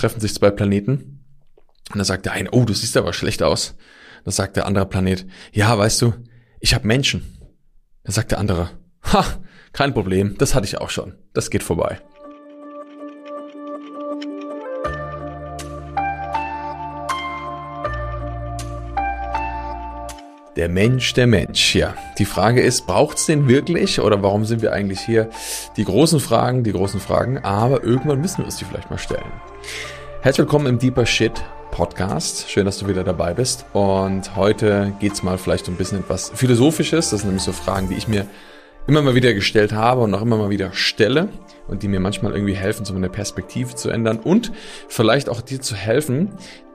treffen sich zwei Planeten. Und dann sagt der eine, oh, du siehst aber schlecht aus. Dann sagt der andere Planet, ja, weißt du, ich habe Menschen. Dann sagt der andere, ha, kein Problem, das hatte ich auch schon. Das geht vorbei. Der Mensch, der Mensch, ja. Die Frage ist, braucht's den wirklich oder warum sind wir eigentlich hier? Die großen Fragen, die großen Fragen, aber irgendwann müssen wir uns die vielleicht mal stellen. Herzlich willkommen im Deeper Shit Podcast. Schön, dass du wieder dabei bist. Und heute geht's mal vielleicht um ein bisschen etwas Philosophisches. Das sind nämlich so Fragen, die ich mir immer mal wieder gestellt habe und auch immer mal wieder stelle und die mir manchmal irgendwie helfen, so eine Perspektive zu ändern und vielleicht auch dir zu helfen,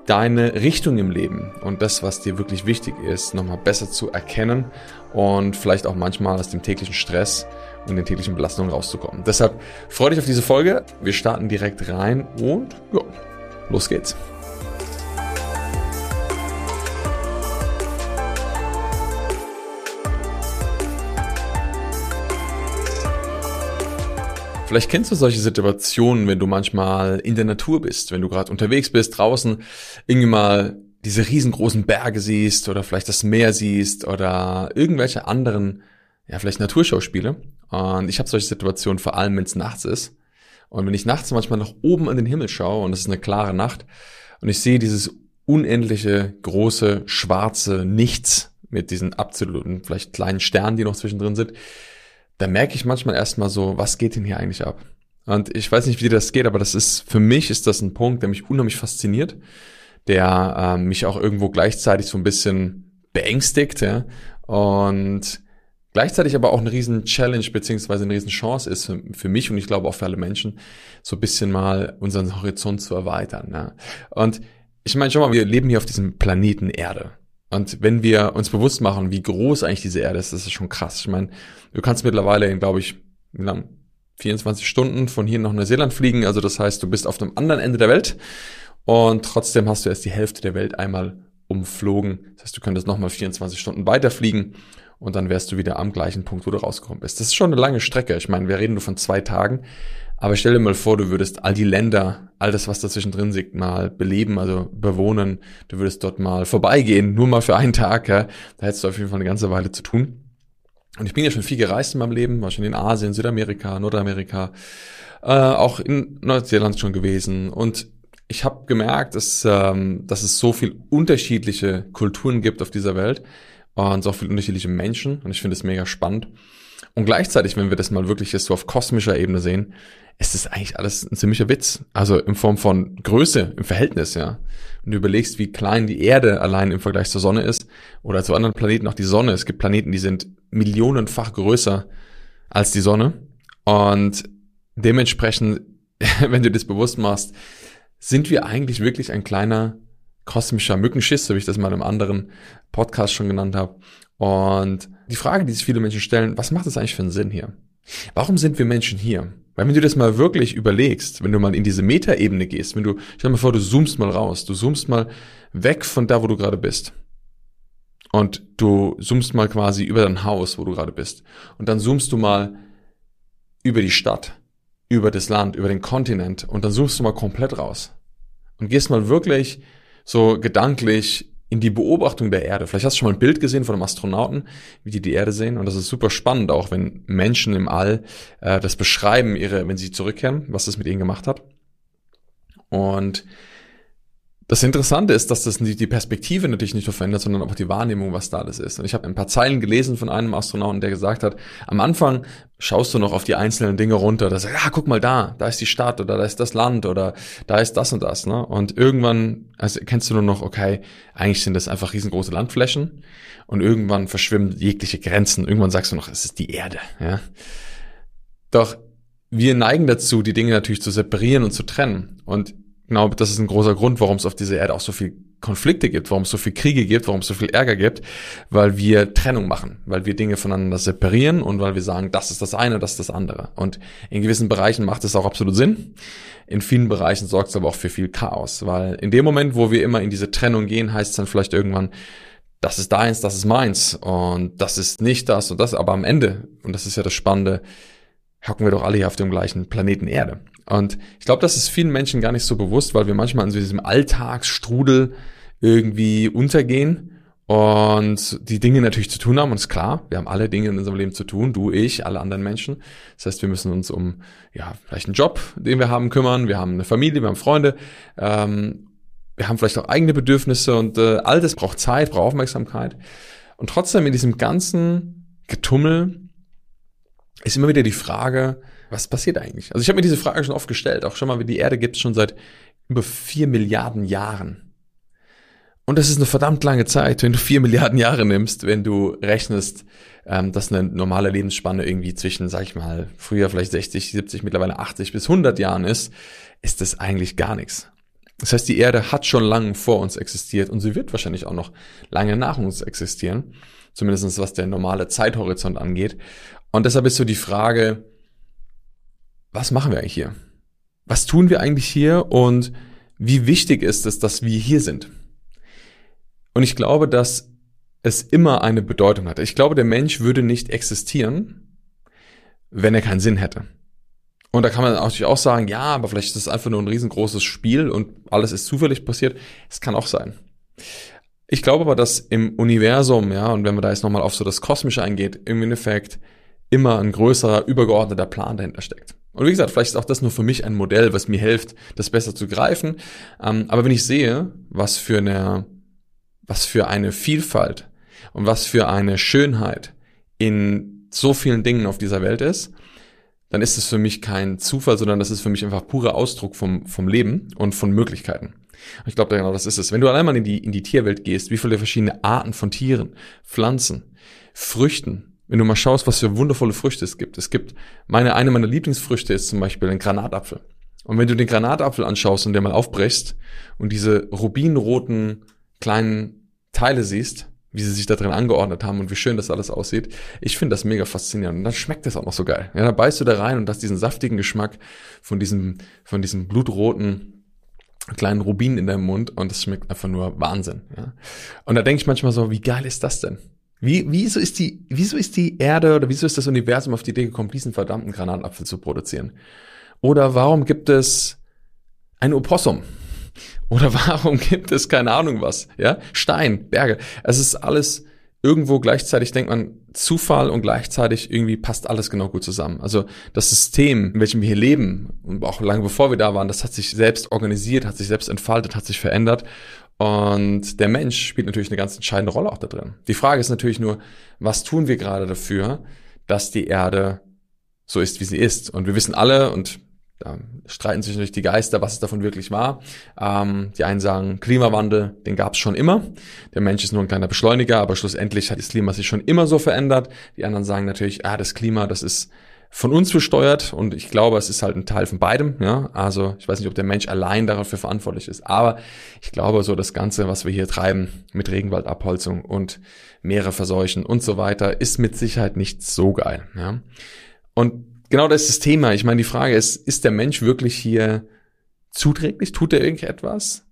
deine Richtung im Leben und das, was dir wirklich wichtig ist, nochmal besser zu erkennen und vielleicht auch manchmal aus dem täglichen Stress und den täglichen Belastungen rauszukommen. Deshalb freue dich auf diese Folge. Wir starten direkt rein und ja, los geht's. Vielleicht kennst du solche Situationen, wenn du manchmal in der Natur bist, wenn du gerade unterwegs bist, draußen, irgendwie mal diese riesengroßen Berge siehst oder vielleicht das Meer siehst oder irgendwelche anderen, ja, vielleicht Naturschauspiele. Und ich habe solche Situationen vor allem, wenn es nachts ist. Und wenn ich nachts manchmal nach oben an den Himmel schaue und es ist eine klare Nacht und ich sehe dieses unendliche, große, schwarze Nichts mit diesen absoluten, vielleicht kleinen Sternen, die noch zwischendrin sind, da merke ich manchmal erstmal so, was geht denn hier eigentlich ab? Und ich weiß nicht, wie dir das geht, aber das ist, für mich ist das ein Punkt, der mich unheimlich fasziniert, der äh, mich auch irgendwo gleichzeitig so ein bisschen beängstigt, ja, und gleichzeitig aber auch eine riesen Challenge beziehungsweise eine riesen Chance ist für, für, mich und ich glaube auch für alle Menschen, so ein bisschen mal unseren Horizont zu erweitern. Ja. Und ich meine schon mal, wir leben hier auf diesem Planeten Erde. Und wenn wir uns bewusst machen, wie groß eigentlich diese Erde ist, das ist schon krass. Ich meine, du kannst mittlerweile in, glaube ich, wie lang? 24 Stunden von hier nach Neuseeland fliegen. Also das heißt, du bist auf dem anderen Ende der Welt und trotzdem hast du erst die Hälfte der Welt einmal umflogen. Das heißt, du könntest nochmal 24 Stunden weiterfliegen und dann wärst du wieder am gleichen Punkt, wo du rausgekommen bist. Das ist schon eine lange Strecke. Ich meine, wir reden nur von zwei Tagen. Aber stell dir mal vor, du würdest all die Länder, all das, was dazwischen drin liegt, mal beleben, also bewohnen. Du würdest dort mal vorbeigehen, nur mal für einen Tag. Ja. Da hättest du auf jeden Fall eine ganze Weile zu tun. Und ich bin ja schon viel gereist in meinem Leben, war schon in Asien, Südamerika, Nordamerika, äh, auch in Neuseeland schon gewesen. Und ich habe gemerkt, dass, ähm, dass es so viel unterschiedliche Kulturen gibt auf dieser Welt und so viele unterschiedliche Menschen. Und ich finde es mega spannend. Und gleichzeitig, wenn wir das mal wirklich jetzt so auf kosmischer Ebene sehen, ist das eigentlich alles ein ziemlicher Witz. Also in Form von Größe, im Verhältnis, ja. Wenn du überlegst, wie klein die Erde allein im Vergleich zur Sonne ist oder zu anderen Planeten auch die Sonne. Es gibt Planeten, die sind millionenfach größer als die Sonne. Und dementsprechend, wenn du das bewusst machst, sind wir eigentlich wirklich ein kleiner kosmischer Mückenschiss, so wie ich das mal im anderen Podcast schon genannt habe. Und die Frage, die sich viele Menschen stellen, was macht das eigentlich für einen Sinn hier? Warum sind wir Menschen hier? Weil wenn du das mal wirklich überlegst, wenn du mal in diese Metaebene gehst, wenn du, stell dir mal vor, du zoomst mal raus, du zoomst mal weg von da, wo du gerade bist. Und du zoomst mal quasi über dein Haus, wo du gerade bist. Und dann zoomst du mal über die Stadt, über das Land, über den Kontinent und dann zoomst du mal komplett raus. Und gehst mal wirklich so gedanklich in die Beobachtung der Erde. Vielleicht hast du schon mal ein Bild gesehen von einem Astronauten, wie die die Erde sehen. Und das ist super spannend, auch wenn Menschen im All äh, das beschreiben, ihre, wenn sie zurückkehren, was das mit ihnen gemacht hat. Und das Interessante ist, dass das die Perspektive natürlich nicht nur verändert, sondern auch die Wahrnehmung, was da alles ist. Und ich habe ein paar Zeilen gelesen von einem Astronauten, der gesagt hat, am Anfang schaust du noch auf die einzelnen Dinge runter, da sagst, ja, guck mal da, da ist die Stadt oder da ist das Land oder da ist das und das. Ne? Und irgendwann also kennst du nur noch, okay, eigentlich sind das einfach riesengroße Landflächen und irgendwann verschwimmen jegliche Grenzen. Irgendwann sagst du noch, es ist die Erde. Ja? Doch wir neigen dazu, die Dinge natürlich zu separieren und zu trennen. Und genau, das ist ein großer Grund, warum es auf dieser Erde auch so viel Konflikte gibt, warum es so viel Kriege gibt, warum es so viel Ärger gibt, weil wir Trennung machen, weil wir Dinge voneinander separieren und weil wir sagen, das ist das eine, das ist das andere. Und in gewissen Bereichen macht es auch absolut Sinn. In vielen Bereichen sorgt es aber auch für viel Chaos, weil in dem Moment, wo wir immer in diese Trennung gehen, heißt es dann vielleicht irgendwann, das ist deins, das ist meins und das ist nicht das und das, aber am Ende, und das ist ja das Spannende, hocken wir doch alle hier auf dem gleichen Planeten Erde. Und ich glaube, das ist vielen Menschen gar nicht so bewusst, weil wir manchmal in diesem Alltagsstrudel irgendwie untergehen und die Dinge natürlich zu tun haben. Und ist klar, wir haben alle Dinge in unserem Leben zu tun, du, ich, alle anderen Menschen. Das heißt, wir müssen uns um, ja, vielleicht einen Job, den wir haben, kümmern. Wir haben eine Familie, wir haben Freunde. Ähm, wir haben vielleicht auch eigene Bedürfnisse und äh, all das braucht Zeit, braucht Aufmerksamkeit. Und trotzdem in diesem ganzen Getummel ist immer wieder die Frage, was passiert eigentlich? Also ich habe mir diese Frage schon oft gestellt. Auch schon mal, wie die Erde gibt es schon seit über vier Milliarden Jahren. Und das ist eine verdammt lange Zeit, wenn du vier Milliarden Jahre nimmst, wenn du rechnest, ähm, dass eine normale Lebensspanne irgendwie zwischen, sag ich mal, früher vielleicht 60, 70, mittlerweile 80 bis 100 Jahren ist, ist das eigentlich gar nichts. Das heißt, die Erde hat schon lange vor uns existiert und sie wird wahrscheinlich auch noch lange nach uns existieren. Zumindest was der normale Zeithorizont angeht. Und deshalb ist so die Frage, was machen wir eigentlich hier? Was tun wir eigentlich hier und wie wichtig ist es, dass wir hier sind? Und ich glaube, dass es immer eine Bedeutung hat. Ich glaube, der Mensch würde nicht existieren, wenn er keinen Sinn hätte. Und da kann man natürlich auch sagen, ja, aber vielleicht ist es einfach nur ein riesengroßes Spiel und alles ist zufällig passiert. Es kann auch sein. Ich glaube aber, dass im Universum, ja, und wenn man da jetzt nochmal auf so das Kosmische eingeht, im Endeffekt immer ein größerer, übergeordneter Plan dahinter steckt. Und wie gesagt, vielleicht ist auch das nur für mich ein Modell, was mir hilft, das besser zu greifen. Ähm, aber wenn ich sehe, was für eine, was für eine Vielfalt und was für eine Schönheit in so vielen Dingen auf dieser Welt ist, dann ist es für mich kein Zufall, sondern das ist für mich einfach purer Ausdruck vom, vom Leben und von Möglichkeiten. Ich glaube, genau das ist es. Wenn du allein mal in die, in die Tierwelt gehst, wie viele verschiedene Arten von Tieren, Pflanzen, Früchten, wenn du mal schaust, was für wundervolle Früchte es gibt. Es gibt, meine, eine meiner Lieblingsfrüchte ist zum Beispiel ein Granatapfel. Und wenn du den Granatapfel anschaust und den mal aufbrichst und diese rubinroten kleinen Teile siehst, wie sie sich da drin angeordnet haben und wie schön das alles aussieht. Ich finde das mega faszinierend. Und dann schmeckt das auch noch so geil. Ja, dann beißt du da rein und hast diesen saftigen Geschmack von diesem, von diesem blutroten kleinen Rubin in deinem Mund und es schmeckt einfach nur Wahnsinn. Ja. Und da denke ich manchmal so, wie geil ist das denn? Wie, wieso ist die, wieso ist die Erde oder wieso ist das Universum auf die Idee gekommen, diesen verdammten Granatapfel zu produzieren? Oder warum gibt es ein Opossum? Oder warum gibt es keine Ahnung was? Ja, Stein, Berge. Es ist alles irgendwo gleichzeitig denkt man Zufall und gleichzeitig irgendwie passt alles genau gut zusammen. Also das System, in welchem wir hier leben und auch lange bevor wir da waren, das hat sich selbst organisiert, hat sich selbst entfaltet, hat sich verändert und der Mensch spielt natürlich eine ganz entscheidende Rolle auch da drin. Die Frage ist natürlich nur, was tun wir gerade dafür, dass die Erde so ist, wie sie ist? Und wir wissen alle, und da streiten sich natürlich die Geister, was es davon wirklich war. Ähm, die einen sagen, Klimawandel, den gab es schon immer. Der Mensch ist nur ein kleiner Beschleuniger, aber schlussendlich hat das Klima sich schon immer so verändert. Die anderen sagen natürlich, ah, das Klima, das ist von uns besteuert und ich glaube, es ist halt ein Teil von beidem. Ja, also ich weiß nicht, ob der Mensch allein dafür verantwortlich ist, aber ich glaube, so das Ganze, was wir hier treiben mit Regenwaldabholzung und Meere verseuchen und so weiter, ist mit Sicherheit nicht so geil. Ja, und genau das ist das Thema. Ich meine, die Frage ist, ist der Mensch wirklich hier zuträglich? Tut er irgendetwas?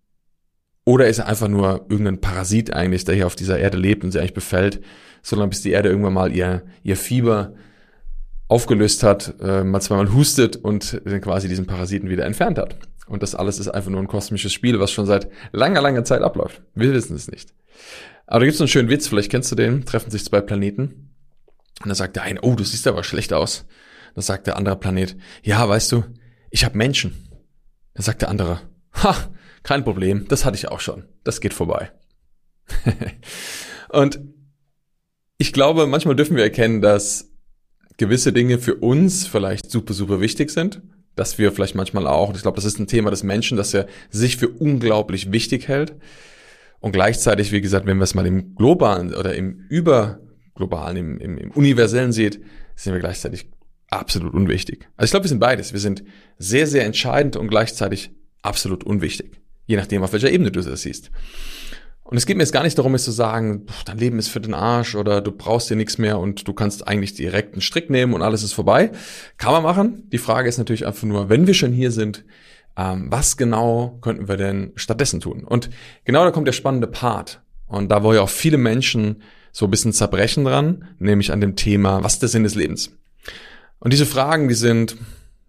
Oder ist er einfach nur irgendein Parasit eigentlich, der hier auf dieser Erde lebt und sie eigentlich befällt, sondern bis die Erde irgendwann mal ihr, ihr Fieber aufgelöst hat, äh, mal zweimal hustet und quasi diesen Parasiten wieder entfernt hat. Und das alles ist einfach nur ein kosmisches Spiel, was schon seit langer, langer Zeit abläuft. Wir wissen es nicht. Aber da gibt es einen schönen Witz, vielleicht kennst du den, treffen sich zwei Planeten. Und dann sagt der eine, oh, du siehst aber schlecht aus. Dann sagt der andere Planet, ja, weißt du, ich habe Menschen. Dann sagt der andere, ha, kein Problem, das hatte ich auch schon. Das geht vorbei. und ich glaube, manchmal dürfen wir erkennen, dass gewisse Dinge für uns vielleicht super, super wichtig sind, dass wir vielleicht manchmal auch, ich glaube, das ist ein Thema des Menschen, dass er sich für unglaublich wichtig hält. Und gleichzeitig, wie gesagt, wenn wir es mal im globalen oder im überglobalen, im, im, im universellen sieht, sind wir gleichzeitig absolut unwichtig. Also ich glaube, wir sind beides. Wir sind sehr, sehr entscheidend und gleichzeitig absolut unwichtig. Je nachdem, auf welcher Ebene du das siehst. Und es geht mir jetzt gar nicht darum, jetzt zu sagen, dein Leben ist für den Arsch oder du brauchst dir nichts mehr und du kannst eigentlich direkt einen Strick nehmen und alles ist vorbei. Kann man machen. Die Frage ist natürlich einfach nur, wenn wir schon hier sind, ähm, was genau könnten wir denn stattdessen tun? Und genau da kommt der spannende Part. Und da wo ja auch viele Menschen so ein bisschen zerbrechen dran, nämlich an dem Thema, was ist der Sinn des Lebens? Und diese Fragen, die sind,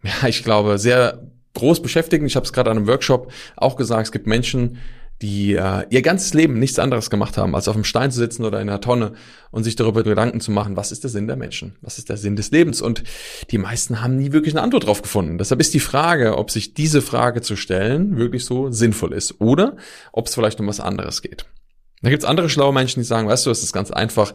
ja, ich glaube, sehr groß beschäftigend. Ich habe es gerade an einem Workshop auch gesagt, es gibt Menschen, die äh, ihr ganzes Leben nichts anderes gemacht haben, als auf dem Stein zu sitzen oder in einer Tonne und sich darüber Gedanken zu machen, was ist der Sinn der Menschen? Was ist der Sinn des Lebens? Und die meisten haben nie wirklich eine Antwort drauf gefunden. Deshalb ist die Frage, ob sich diese Frage zu stellen wirklich so sinnvoll ist oder ob es vielleicht um was anderes geht. Da gibt's andere schlaue Menschen, die sagen, weißt du, es ist ganz einfach.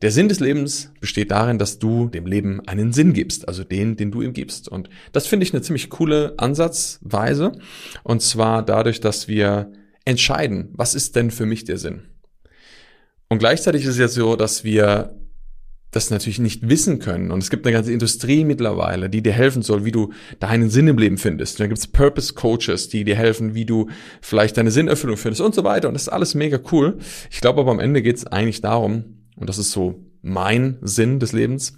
Der Sinn des Lebens besteht darin, dass du dem Leben einen Sinn gibst, also den, den du ihm gibst. Und das finde ich eine ziemlich coole Ansatzweise. Und zwar dadurch, dass wir entscheiden, was ist denn für mich der Sinn? Und gleichzeitig ist es ja so, dass wir das natürlich nicht wissen können. Und es gibt eine ganze Industrie mittlerweile, die dir helfen soll, wie du deinen Sinn im Leben findest. Und dann gibt's Purpose Coaches, die dir helfen, wie du vielleicht deine Sinnerfüllung findest und so weiter. Und das ist alles mega cool. Ich glaube aber am Ende geht's eigentlich darum, und das ist so mein Sinn des Lebens,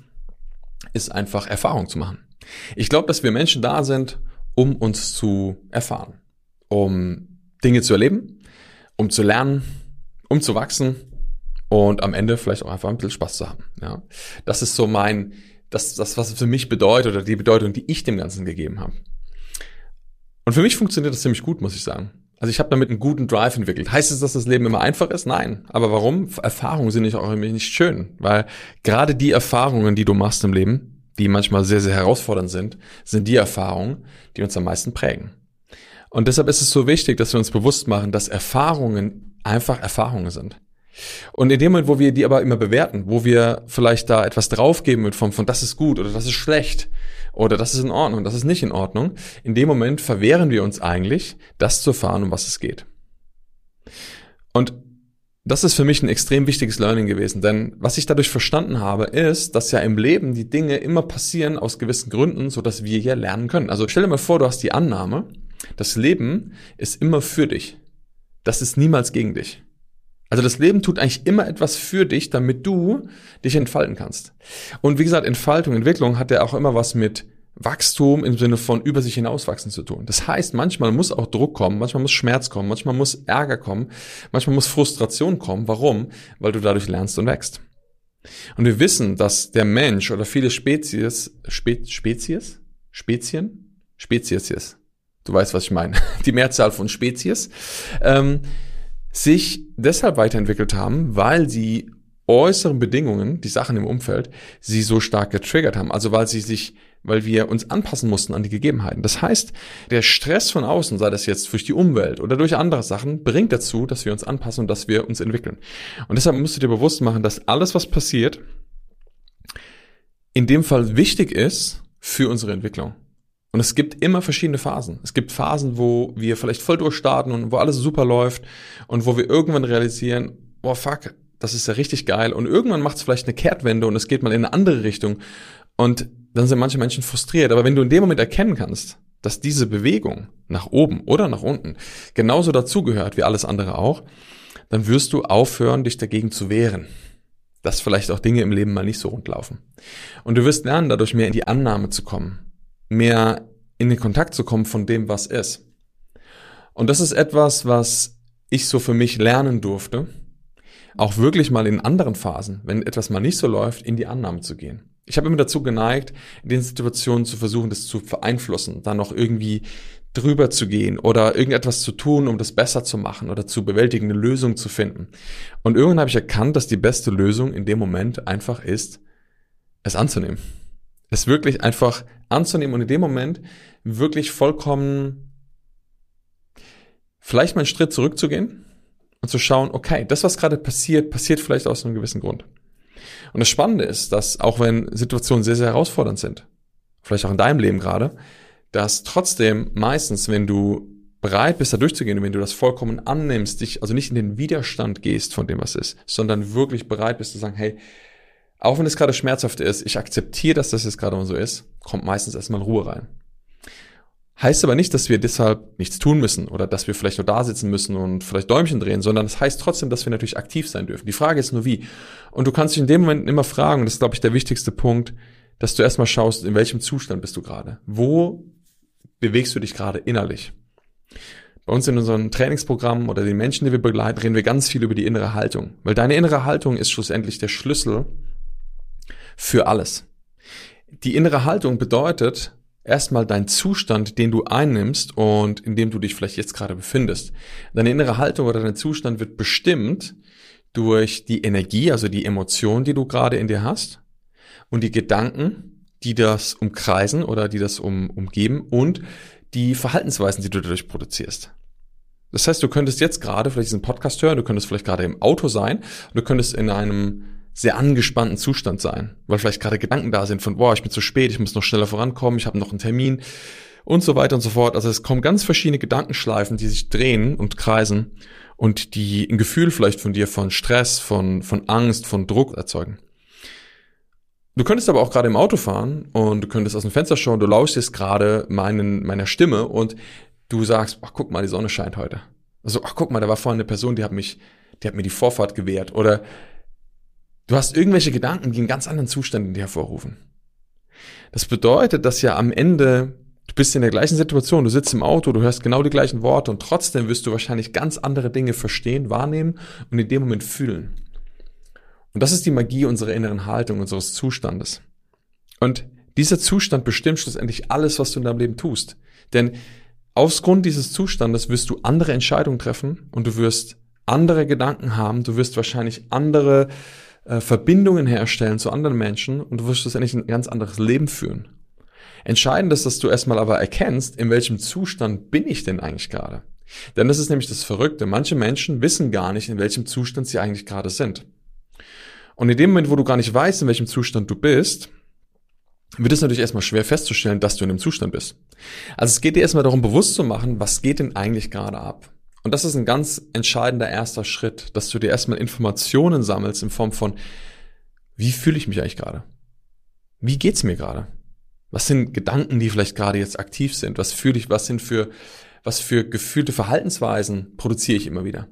ist einfach Erfahrung zu machen. Ich glaube, dass wir Menschen da sind, um uns zu erfahren, um Dinge zu erleben, um zu lernen, um zu wachsen und am Ende vielleicht auch einfach ein bisschen Spaß zu haben. Ja, das ist so mein, das, das was es für mich bedeutet oder die Bedeutung, die ich dem Ganzen gegeben habe. Und für mich funktioniert das ziemlich gut, muss ich sagen. Also ich habe damit einen guten Drive entwickelt. Heißt es, dass das Leben immer einfach ist? Nein. Aber warum? Erfahrungen sind nicht auch irgendwie nicht schön, weil gerade die Erfahrungen, die du machst im Leben, die manchmal sehr, sehr herausfordernd sind, sind die Erfahrungen, die uns am meisten prägen. Und deshalb ist es so wichtig, dass wir uns bewusst machen, dass Erfahrungen einfach Erfahrungen sind. Und in dem Moment, wo wir die aber immer bewerten, wo wir vielleicht da etwas draufgeben mit von, von das ist gut oder das ist schlecht oder das ist in Ordnung, das ist nicht in Ordnung, in dem Moment verwehren wir uns eigentlich, das zu erfahren, um was es geht. Und das ist für mich ein extrem wichtiges Learning gewesen, denn was ich dadurch verstanden habe, ist, dass ja im Leben die Dinge immer passieren aus gewissen Gründen, so dass wir ja lernen können. Also stell dir mal vor, du hast die Annahme, das Leben ist immer für dich. Das ist niemals gegen dich. Also das Leben tut eigentlich immer etwas für dich, damit du dich entfalten kannst. Und wie gesagt, Entfaltung, Entwicklung hat ja auch immer was mit Wachstum im Sinne von über sich hinauswachsen zu tun. Das heißt, manchmal muss auch Druck kommen, manchmal muss Schmerz kommen, manchmal muss Ärger kommen, manchmal muss Frustration kommen. Warum? Weil du dadurch lernst und wächst. Und wir wissen, dass der Mensch oder viele Spezies, Spe Spezies, Spezien, Spezies, du weißt, was ich meine, die Mehrzahl von Spezies, ähm, sich deshalb weiterentwickelt haben, weil sie äußeren Bedingungen, die Sachen im Umfeld, sie so stark getriggert haben. Also weil sie sich, weil wir uns anpassen mussten an die Gegebenheiten. Das heißt, der Stress von außen, sei das jetzt durch die Umwelt oder durch andere Sachen, bringt dazu, dass wir uns anpassen und dass wir uns entwickeln. Und deshalb musst du dir bewusst machen, dass alles, was passiert, in dem Fall wichtig ist für unsere Entwicklung. Und es gibt immer verschiedene Phasen. Es gibt Phasen, wo wir vielleicht voll durchstarten und wo alles super läuft und wo wir irgendwann realisieren, boah, fuck, das ist ja richtig geil. Und irgendwann macht es vielleicht eine Kehrtwende und es geht mal in eine andere Richtung. Und dann sind manche Menschen frustriert. Aber wenn du in dem Moment erkennen kannst, dass diese Bewegung nach oben oder nach unten genauso dazugehört wie alles andere auch, dann wirst du aufhören, dich dagegen zu wehren. Dass vielleicht auch Dinge im Leben mal nicht so rund laufen. Und du wirst lernen, dadurch mehr in die Annahme zu kommen mehr in den Kontakt zu kommen von dem, was ist. Und das ist etwas, was ich so für mich lernen durfte, auch wirklich mal in anderen Phasen, wenn etwas mal nicht so läuft, in die Annahme zu gehen. Ich habe immer dazu geneigt, in den Situationen zu versuchen, das zu beeinflussen, dann noch irgendwie drüber zu gehen oder irgendetwas zu tun, um das besser zu machen oder zu bewältigen, eine Lösung zu finden. Und irgendwann habe ich erkannt, dass die beste Lösung in dem Moment einfach ist, es anzunehmen es wirklich einfach anzunehmen und in dem Moment wirklich vollkommen vielleicht mal einen Schritt zurückzugehen und zu schauen, okay, das, was gerade passiert, passiert vielleicht aus einem gewissen Grund. Und das Spannende ist, dass auch wenn Situationen sehr, sehr herausfordernd sind, vielleicht auch in deinem Leben gerade, dass trotzdem meistens, wenn du bereit bist, da durchzugehen, wenn du das vollkommen annimmst, dich also nicht in den Widerstand gehst von dem, was ist, sondern wirklich bereit bist zu sagen, hey, auch wenn es gerade schmerzhaft ist, ich akzeptiere, dass das jetzt gerade mal so ist, kommt meistens erstmal Ruhe rein. Heißt aber nicht, dass wir deshalb nichts tun müssen oder dass wir vielleicht nur da sitzen müssen und vielleicht Däumchen drehen, sondern es das heißt trotzdem, dass wir natürlich aktiv sein dürfen. Die Frage ist nur wie. Und du kannst dich in dem Moment immer fragen, und das ist, glaube ich, der wichtigste Punkt, dass du erstmal schaust, in welchem Zustand bist du gerade? Wo bewegst du dich gerade innerlich? Bei uns in unserem Trainingsprogramm oder den Menschen, die wir begleiten, reden wir ganz viel über die innere Haltung. Weil deine innere Haltung ist schlussendlich der Schlüssel für alles. die innere Haltung bedeutet erstmal dein Zustand, den du einnimmst und in dem du dich vielleicht jetzt gerade befindest. Deine innere Haltung oder dein Zustand wird bestimmt durch die Energie, also die Emotion, die du gerade in dir hast und die Gedanken, die das umkreisen oder die das um, umgeben und die Verhaltensweisen, die du dadurch produzierst. Das heißt, du könntest jetzt gerade vielleicht diesen Podcast hören, du könntest vielleicht gerade im Auto sein du könntest in einem sehr angespannten Zustand sein, weil vielleicht gerade Gedanken da sind von, boah, ich bin zu spät, ich muss noch schneller vorankommen, ich habe noch einen Termin und so weiter und so fort. Also es kommen ganz verschiedene Gedankenschleifen, die sich drehen und kreisen und die ein Gefühl vielleicht von dir von Stress, von, von Angst, von Druck erzeugen. Du könntest aber auch gerade im Auto fahren und du könntest aus dem Fenster schauen, du lauschst jetzt gerade meinen, meiner Stimme und du sagst, ach guck mal, die Sonne scheint heute. Also, ach guck mal, da war vorhin eine Person, die hat mich, die hat mir die Vorfahrt gewährt. Oder du hast irgendwelche Gedanken, die einen ganz anderen Zustand in dir hervorrufen. Das bedeutet, dass ja am Ende, du bist in der gleichen Situation, du sitzt im Auto, du hörst genau die gleichen Worte und trotzdem wirst du wahrscheinlich ganz andere Dinge verstehen, wahrnehmen und in dem Moment fühlen. Und das ist die Magie unserer inneren Haltung, unseres Zustandes. Und dieser Zustand bestimmt schlussendlich alles, was du in deinem Leben tust. Denn aus Grund dieses Zustandes wirst du andere Entscheidungen treffen und du wirst andere Gedanken haben, du wirst wahrscheinlich andere äh, Verbindungen herstellen zu anderen Menschen und du wirst schlussendlich ein ganz anderes Leben führen. Entscheidend ist, dass du erstmal aber erkennst, in welchem Zustand bin ich denn eigentlich gerade. Denn das ist nämlich das Verrückte. Manche Menschen wissen gar nicht, in welchem Zustand sie eigentlich gerade sind. Und in dem Moment, wo du gar nicht weißt, in welchem Zustand du bist, wird es natürlich erstmal schwer festzustellen, dass du in einem Zustand bist. Also es geht dir erstmal darum, bewusst zu machen, was geht denn eigentlich gerade ab? Und das ist ein ganz entscheidender erster Schritt, dass du dir erstmal Informationen sammelst in Form von, wie fühle ich mich eigentlich gerade? Wie geht's mir gerade? Was sind Gedanken, die vielleicht gerade jetzt aktiv sind? Was fühle ich? Was sind für, was für gefühlte Verhaltensweisen produziere ich immer wieder?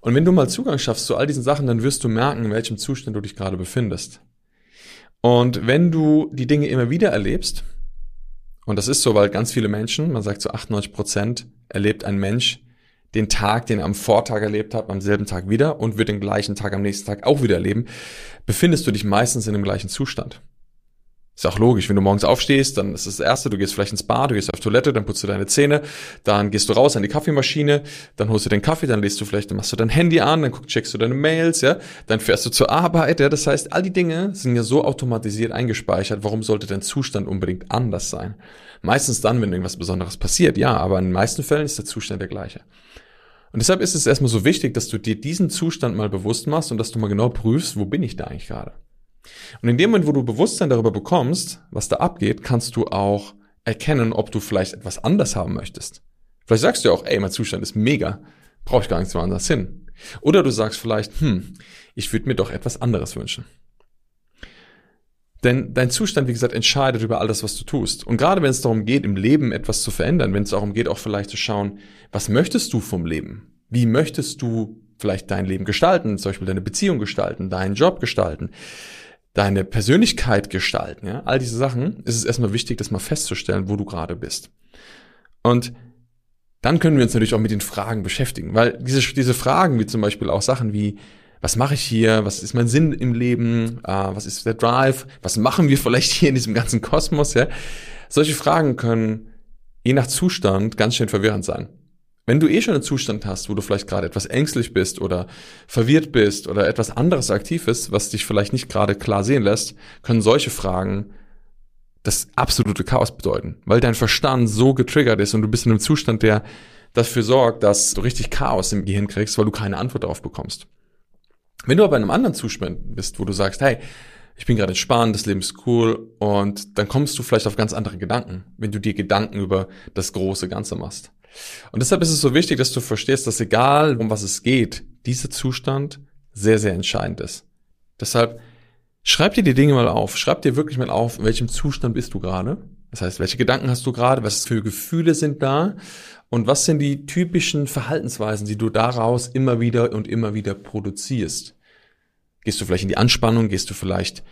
Und wenn du mal Zugang schaffst zu all diesen Sachen, dann wirst du merken, in welchem Zustand du dich gerade befindest. Und wenn du die Dinge immer wieder erlebst, und das ist so, weil ganz viele Menschen, man sagt so 98 Prozent, erlebt ein Mensch den Tag, den er am Vortag erlebt hat, am selben Tag wieder und wird den gleichen Tag am nächsten Tag auch wieder erleben, befindest du dich meistens in dem gleichen Zustand. Ist auch logisch, wenn du morgens aufstehst, dann ist das Erste, du gehst vielleicht ins Bad, du gehst auf Toilette, dann putzt du deine Zähne, dann gehst du raus an die Kaffeemaschine, dann holst du den Kaffee, dann liest du vielleicht, dann machst du dein Handy an, dann checkst du deine Mails, ja, dann fährst du zur Arbeit, ja, das heißt, all die Dinge sind ja so automatisiert eingespeichert, warum sollte dein Zustand unbedingt anders sein? Meistens dann, wenn irgendwas Besonderes passiert, ja, aber in den meisten Fällen ist der Zustand der gleiche. Und deshalb ist es erstmal so wichtig, dass du dir diesen Zustand mal bewusst machst und dass du mal genau prüfst, wo bin ich da eigentlich gerade? Und in dem Moment, wo du Bewusstsein darüber bekommst, was da abgeht, kannst du auch erkennen, ob du vielleicht etwas anders haben möchtest. Vielleicht sagst du ja auch, ey, mein Zustand ist mega, brauche ich gar nichts mehr anders hin. Oder du sagst vielleicht, hm, ich würde mir doch etwas anderes wünschen. Denn dein Zustand, wie gesagt, entscheidet über all das, was du tust. Und gerade wenn es darum geht, im Leben etwas zu verändern, wenn es darum geht, auch vielleicht zu schauen, was möchtest du vom Leben? Wie möchtest du vielleicht dein Leben gestalten, zum Beispiel deine Beziehung gestalten, deinen Job gestalten? deine Persönlichkeit gestalten, ja, all diese Sachen, ist es erstmal wichtig, das mal festzustellen, wo du gerade bist. Und dann können wir uns natürlich auch mit den Fragen beschäftigen, weil diese, diese Fragen, wie zum Beispiel auch Sachen wie, was mache ich hier, was ist mein Sinn im Leben, äh, was ist der Drive, was machen wir vielleicht hier in diesem ganzen Kosmos, ja, solche Fragen können je nach Zustand ganz schön verwirrend sein. Wenn du eh schon einen Zustand hast, wo du vielleicht gerade etwas ängstlich bist oder verwirrt bist oder etwas anderes aktiv ist, was dich vielleicht nicht gerade klar sehen lässt, können solche Fragen das absolute Chaos bedeuten, weil dein Verstand so getriggert ist und du bist in einem Zustand, der dafür sorgt, dass du richtig Chaos im Gehirn kriegst, weil du keine Antwort darauf bekommst. Wenn du aber in einem anderen Zustand bist, wo du sagst, hey, ich bin gerade entspannt, das Leben ist cool und dann kommst du vielleicht auf ganz andere Gedanken, wenn du dir Gedanken über das große Ganze machst. Und deshalb ist es so wichtig, dass du verstehst, dass egal um was es geht, dieser Zustand sehr, sehr entscheidend ist. Deshalb schreib dir die Dinge mal auf. Schreib dir wirklich mal auf, in welchem Zustand bist du gerade. Das heißt, welche Gedanken hast du gerade? Was für Gefühle sind da? Und was sind die typischen Verhaltensweisen, die du daraus immer wieder und immer wieder produzierst? Gehst du vielleicht in die Anspannung? Gehst du vielleicht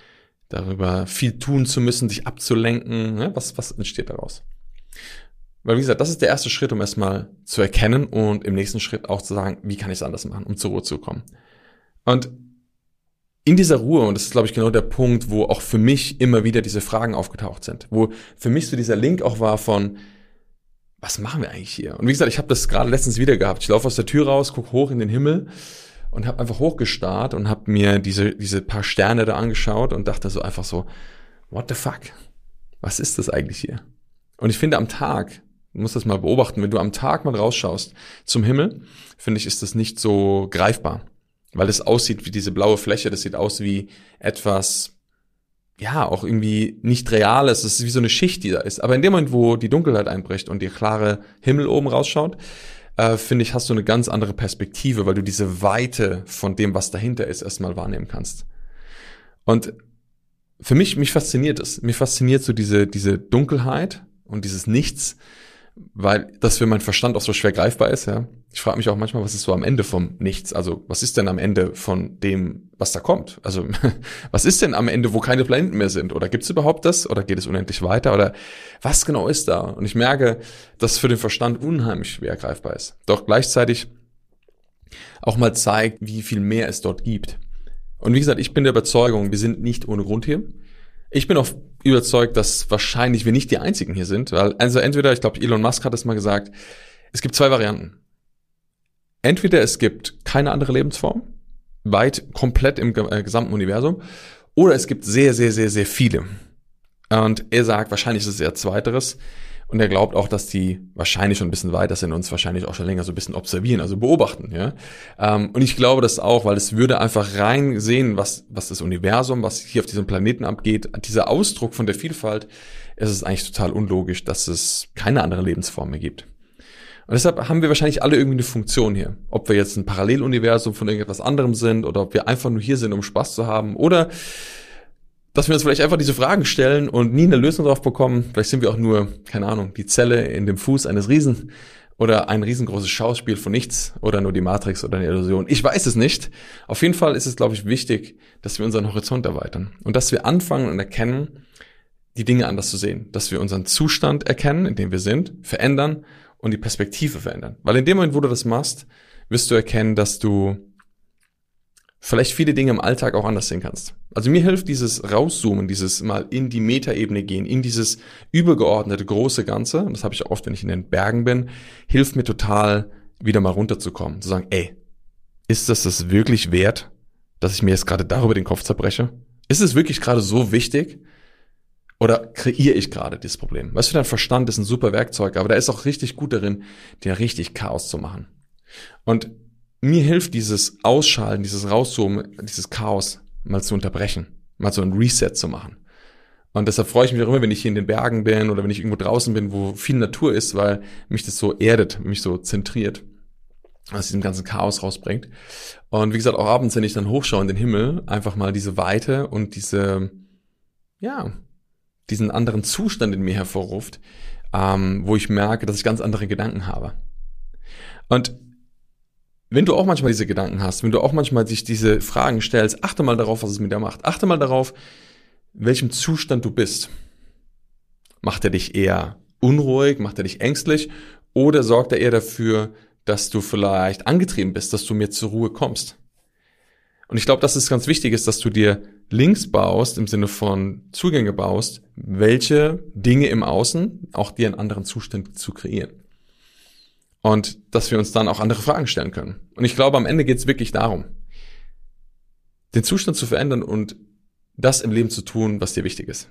darüber viel tun zu müssen, dich abzulenken? Ne? Was, was entsteht daraus? Weil, wie gesagt, das ist der erste Schritt, um erstmal zu erkennen und im nächsten Schritt auch zu sagen, wie kann ich es anders machen, um zur Ruhe zu kommen. Und in dieser Ruhe, und das ist, glaube ich, genau der Punkt, wo auch für mich immer wieder diese Fragen aufgetaucht sind, wo für mich so dieser Link auch war von, was machen wir eigentlich hier? Und wie gesagt, ich habe das gerade letztens wieder gehabt. Ich laufe aus der Tür raus, guck hoch in den Himmel und habe einfach hochgestarrt und habe mir diese, diese paar Sterne da angeschaut und dachte so einfach so, what the fuck? Was ist das eigentlich hier? Und ich finde am Tag, du musst das mal beobachten, wenn du am Tag mal rausschaust zum Himmel, finde ich, ist das nicht so greifbar weil es aussieht wie diese blaue Fläche, das sieht aus wie etwas, ja, auch irgendwie nicht reales, es ist wie so eine Schicht, die da ist. Aber in dem Moment, wo die Dunkelheit einbricht und der klare Himmel oben rausschaut, äh, finde ich, hast du eine ganz andere Perspektive, weil du diese Weite von dem, was dahinter ist, erstmal wahrnehmen kannst. Und für mich, mich fasziniert es. Mich fasziniert so diese, diese Dunkelheit und dieses Nichts, weil das für meinen Verstand auch so schwer greifbar ist, ja. Ich frage mich auch manchmal, was ist so am Ende vom Nichts? Also, was ist denn am Ende von dem, was da kommt? Also, was ist denn am Ende, wo keine Planeten mehr sind? Oder gibt es überhaupt das? Oder geht es unendlich weiter? Oder was genau ist da? Und ich merke, dass für den Verstand unheimlich schwer greifbar ist. Doch gleichzeitig auch mal zeigt, wie viel mehr es dort gibt. Und wie gesagt, ich bin der Überzeugung, wir sind nicht ohne Grund hier. Ich bin auch überzeugt, dass wahrscheinlich wir nicht die einzigen hier sind, weil also entweder, ich glaube, Elon Musk hat es mal gesagt, es gibt zwei Varianten. Entweder es gibt keine andere Lebensform, weit komplett im äh, gesamten Universum, oder es gibt sehr, sehr, sehr, sehr viele. Und er sagt, wahrscheinlich ist es eher zweiteres. Und er glaubt auch, dass die wahrscheinlich schon ein bisschen weiter sind und uns wahrscheinlich auch schon länger so ein bisschen observieren, also beobachten. Ja? Ähm, und ich glaube das auch, weil es würde einfach rein sehen, was, was das Universum, was hier auf diesem Planeten abgeht, dieser Ausdruck von der Vielfalt, es ist eigentlich total unlogisch, dass es keine andere Lebensform mehr gibt. Und deshalb haben wir wahrscheinlich alle irgendwie eine Funktion hier. Ob wir jetzt ein Paralleluniversum von irgendetwas anderem sind oder ob wir einfach nur hier sind, um Spaß zu haben oder dass wir uns vielleicht einfach diese Fragen stellen und nie eine Lösung darauf bekommen. Vielleicht sind wir auch nur, keine Ahnung, die Zelle in dem Fuß eines Riesen oder ein riesengroßes Schauspiel von nichts oder nur die Matrix oder eine Illusion. Ich weiß es nicht. Auf jeden Fall ist es, glaube ich, wichtig, dass wir unseren Horizont erweitern und dass wir anfangen und erkennen, die Dinge anders zu sehen, dass wir unseren Zustand erkennen, in dem wir sind, verändern und die Perspektive verändern. Weil in dem Moment, wo du das machst, wirst du erkennen, dass du vielleicht viele Dinge im Alltag auch anders sehen kannst. Also mir hilft dieses Rauszoomen, dieses mal in die Metaebene gehen, in dieses übergeordnete große Ganze, und das habe ich oft, wenn ich in den Bergen bin, hilft mir total, wieder mal runterzukommen, zu sagen, ey, ist das das wirklich wert, dass ich mir jetzt gerade darüber den Kopf zerbreche? Ist es wirklich gerade so wichtig? Oder kreiere ich gerade dieses Problem? Weißt du, dein Verstand ist ein super Werkzeug, aber der ist auch richtig gut darin, dir richtig Chaos zu machen. Und mir hilft dieses Ausschalten, dieses Rauszoomen, dieses Chaos mal zu unterbrechen, mal so ein Reset zu machen. Und deshalb freue ich mich auch immer, wenn ich hier in den Bergen bin oder wenn ich irgendwo draußen bin, wo viel Natur ist, weil mich das so erdet, mich so zentriert, was diesem ganzen Chaos rausbringt. Und wie gesagt, auch abends, wenn ich dann hochschaue in den Himmel, einfach mal diese Weite und diese, ja, diesen anderen Zustand in mir hervorruft, ähm, wo ich merke, dass ich ganz andere Gedanken habe. Und wenn du auch manchmal diese Gedanken hast, wenn du auch manchmal sich diese Fragen stellst, achte mal darauf, was es mit dir macht. Achte mal darauf, welchem Zustand du bist. Macht er dich eher unruhig, macht er dich ängstlich oder sorgt er eher dafür, dass du vielleicht angetrieben bist, dass du mehr zur Ruhe kommst? Und ich glaube, dass es ganz wichtig ist, dass du dir Links baust, im Sinne von Zugänge baust, welche Dinge im Außen auch dir einen anderen Zustand zu kreieren und dass wir uns dann auch andere Fragen stellen können. Und ich glaube, am Ende geht es wirklich darum, den Zustand zu verändern und das im Leben zu tun, was dir wichtig ist.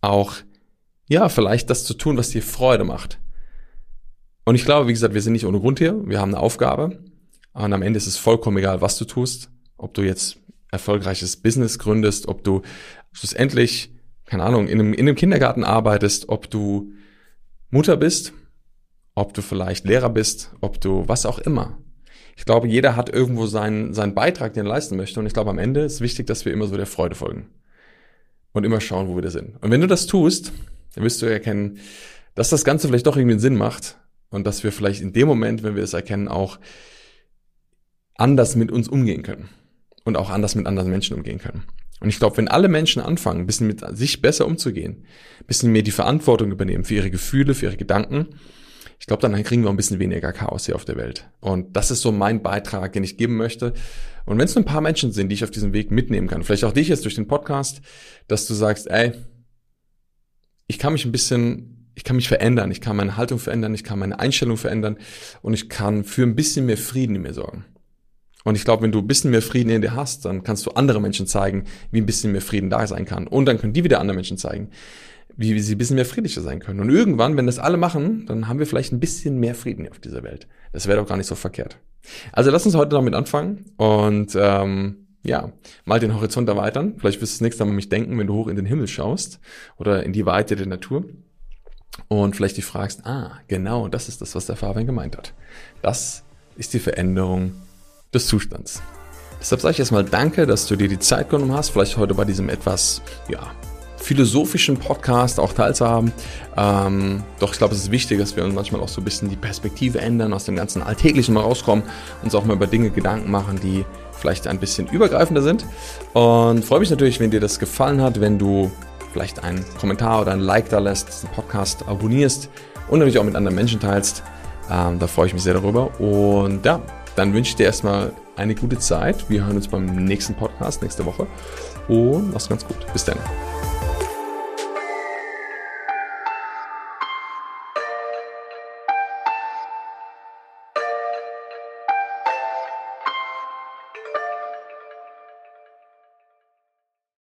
Auch, ja, vielleicht das zu tun, was dir Freude macht. Und ich glaube, wie gesagt, wir sind nicht ohne Grund hier. Wir haben eine Aufgabe. Und am Ende ist es vollkommen egal, was du tust. Ob du jetzt erfolgreiches Business gründest, ob du schlussendlich, keine Ahnung, in einem, in einem Kindergarten arbeitest, ob du Mutter bist ob du vielleicht Lehrer bist, ob du was auch immer. Ich glaube, jeder hat irgendwo seinen, seinen Beitrag, den er leisten möchte. Und ich glaube, am Ende ist wichtig, dass wir immer so der Freude folgen. Und immer schauen, wo wir da sind. Und wenn du das tust, dann wirst du erkennen, dass das Ganze vielleicht doch irgendwie einen Sinn macht. Und dass wir vielleicht in dem Moment, wenn wir es erkennen, auch anders mit uns umgehen können. Und auch anders mit anderen Menschen umgehen können. Und ich glaube, wenn alle Menschen anfangen, ein bisschen mit sich besser umzugehen, ein bisschen mehr die Verantwortung übernehmen für ihre Gefühle, für ihre Gedanken, ich glaube, dann kriegen wir ein bisschen weniger Chaos hier auf der Welt. Und das ist so mein Beitrag, den ich geben möchte. Und wenn es nur ein paar Menschen sind, die ich auf diesem Weg mitnehmen kann, vielleicht auch dich jetzt durch den Podcast, dass du sagst, ey, ich kann mich ein bisschen, ich kann mich verändern, ich kann meine Haltung verändern, ich kann meine Einstellung verändern und ich kann für ein bisschen mehr Frieden in mir sorgen. Und ich glaube, wenn du ein bisschen mehr Frieden in dir hast, dann kannst du andere Menschen zeigen, wie ein bisschen mehr Frieden da sein kann. Und dann können die wieder andere Menschen zeigen, wie, sie ein bisschen mehr friedlicher sein können. Und irgendwann, wenn das alle machen, dann haben wir vielleicht ein bisschen mehr Frieden auf dieser Welt. Das wäre doch gar nicht so verkehrt. Also lass uns heute damit anfangen und ähm, ja, mal den Horizont erweitern. Vielleicht wirst du das nächste Mal mich denken, wenn du hoch in den Himmel schaust oder in die Weite der Natur und vielleicht dich fragst, ah, genau, das ist das, was der Fabian gemeint hat. Das ist die Veränderung des Zustands. Deshalb sage ich erstmal Danke, dass du dir die Zeit genommen hast, vielleicht heute bei diesem etwas, ja, philosophischen Podcast auch teilzuhaben. Ähm, doch ich glaube, es ist wichtig, dass wir uns manchmal auch so ein bisschen die Perspektive ändern, aus dem ganzen Alltäglichen mal rauskommen, uns auch mal über Dinge Gedanken machen, die vielleicht ein bisschen übergreifender sind. Und freue mich natürlich, wenn dir das gefallen hat, wenn du vielleicht einen Kommentar oder ein Like da lässt, den Podcast abonnierst und natürlich auch mit anderen Menschen teilst. Ähm, da freue ich mich sehr darüber. Und ja, dann wünsche ich dir erstmal eine gute Zeit. Wir hören uns beim nächsten Podcast nächste Woche und mach's ganz gut. Bis dann.